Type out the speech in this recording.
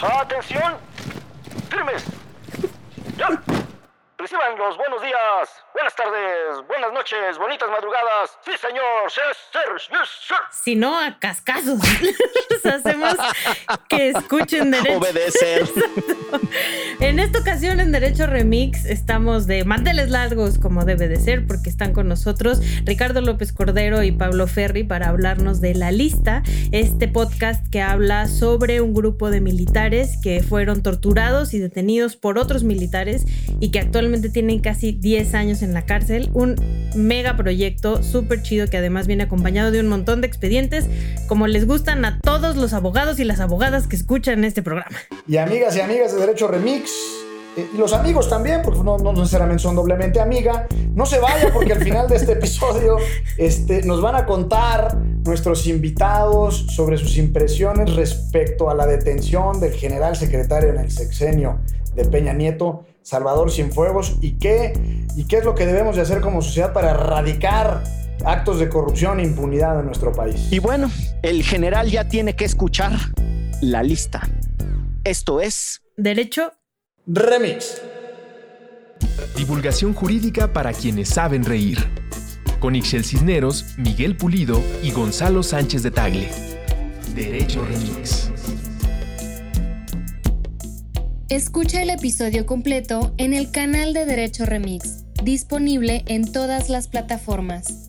Atención. Firmes. Ya. Reciban los buenos días, buenas tardes, buenas noches, bonitas madrugadas. Sí, señor. Yes, sir. Yes, sir. Si no, a cascazos. Les hacemos que escuchen derecho. Obedecer. En esta ocasión en Derecho Remix estamos de manteles largos como debe de ser porque están con nosotros Ricardo López Cordero y Pablo Ferri para hablarnos de La Lista, este podcast que habla sobre un grupo de militares que fueron torturados y detenidos por otros militares y que actualmente tienen casi 10 años en la cárcel. Un mega proyecto súper chido que además viene acompañado de un montón de expedientes como les gustan a todos los abogados y las abogadas que escuchan este programa. Y amigas y amigas de Derecho Remix, eh, y los amigos también, porque no, no necesariamente son doblemente amiga. No se vaya porque al final de este episodio este, nos van a contar nuestros invitados sobre sus impresiones respecto a la detención del general secretario en el sexenio de Peña Nieto, Salvador Cienfuegos, y qué, y qué es lo que debemos de hacer como sociedad para erradicar actos de corrupción e impunidad en nuestro país. Y bueno, el general ya tiene que escuchar la lista. Esto es Derecho Remix. Divulgación jurídica para quienes saben reír. Con Ixel Cisneros, Miguel Pulido y Gonzalo Sánchez de Tagle. Derecho Remix. Escucha el episodio completo en el canal de Derecho Remix, disponible en todas las plataformas.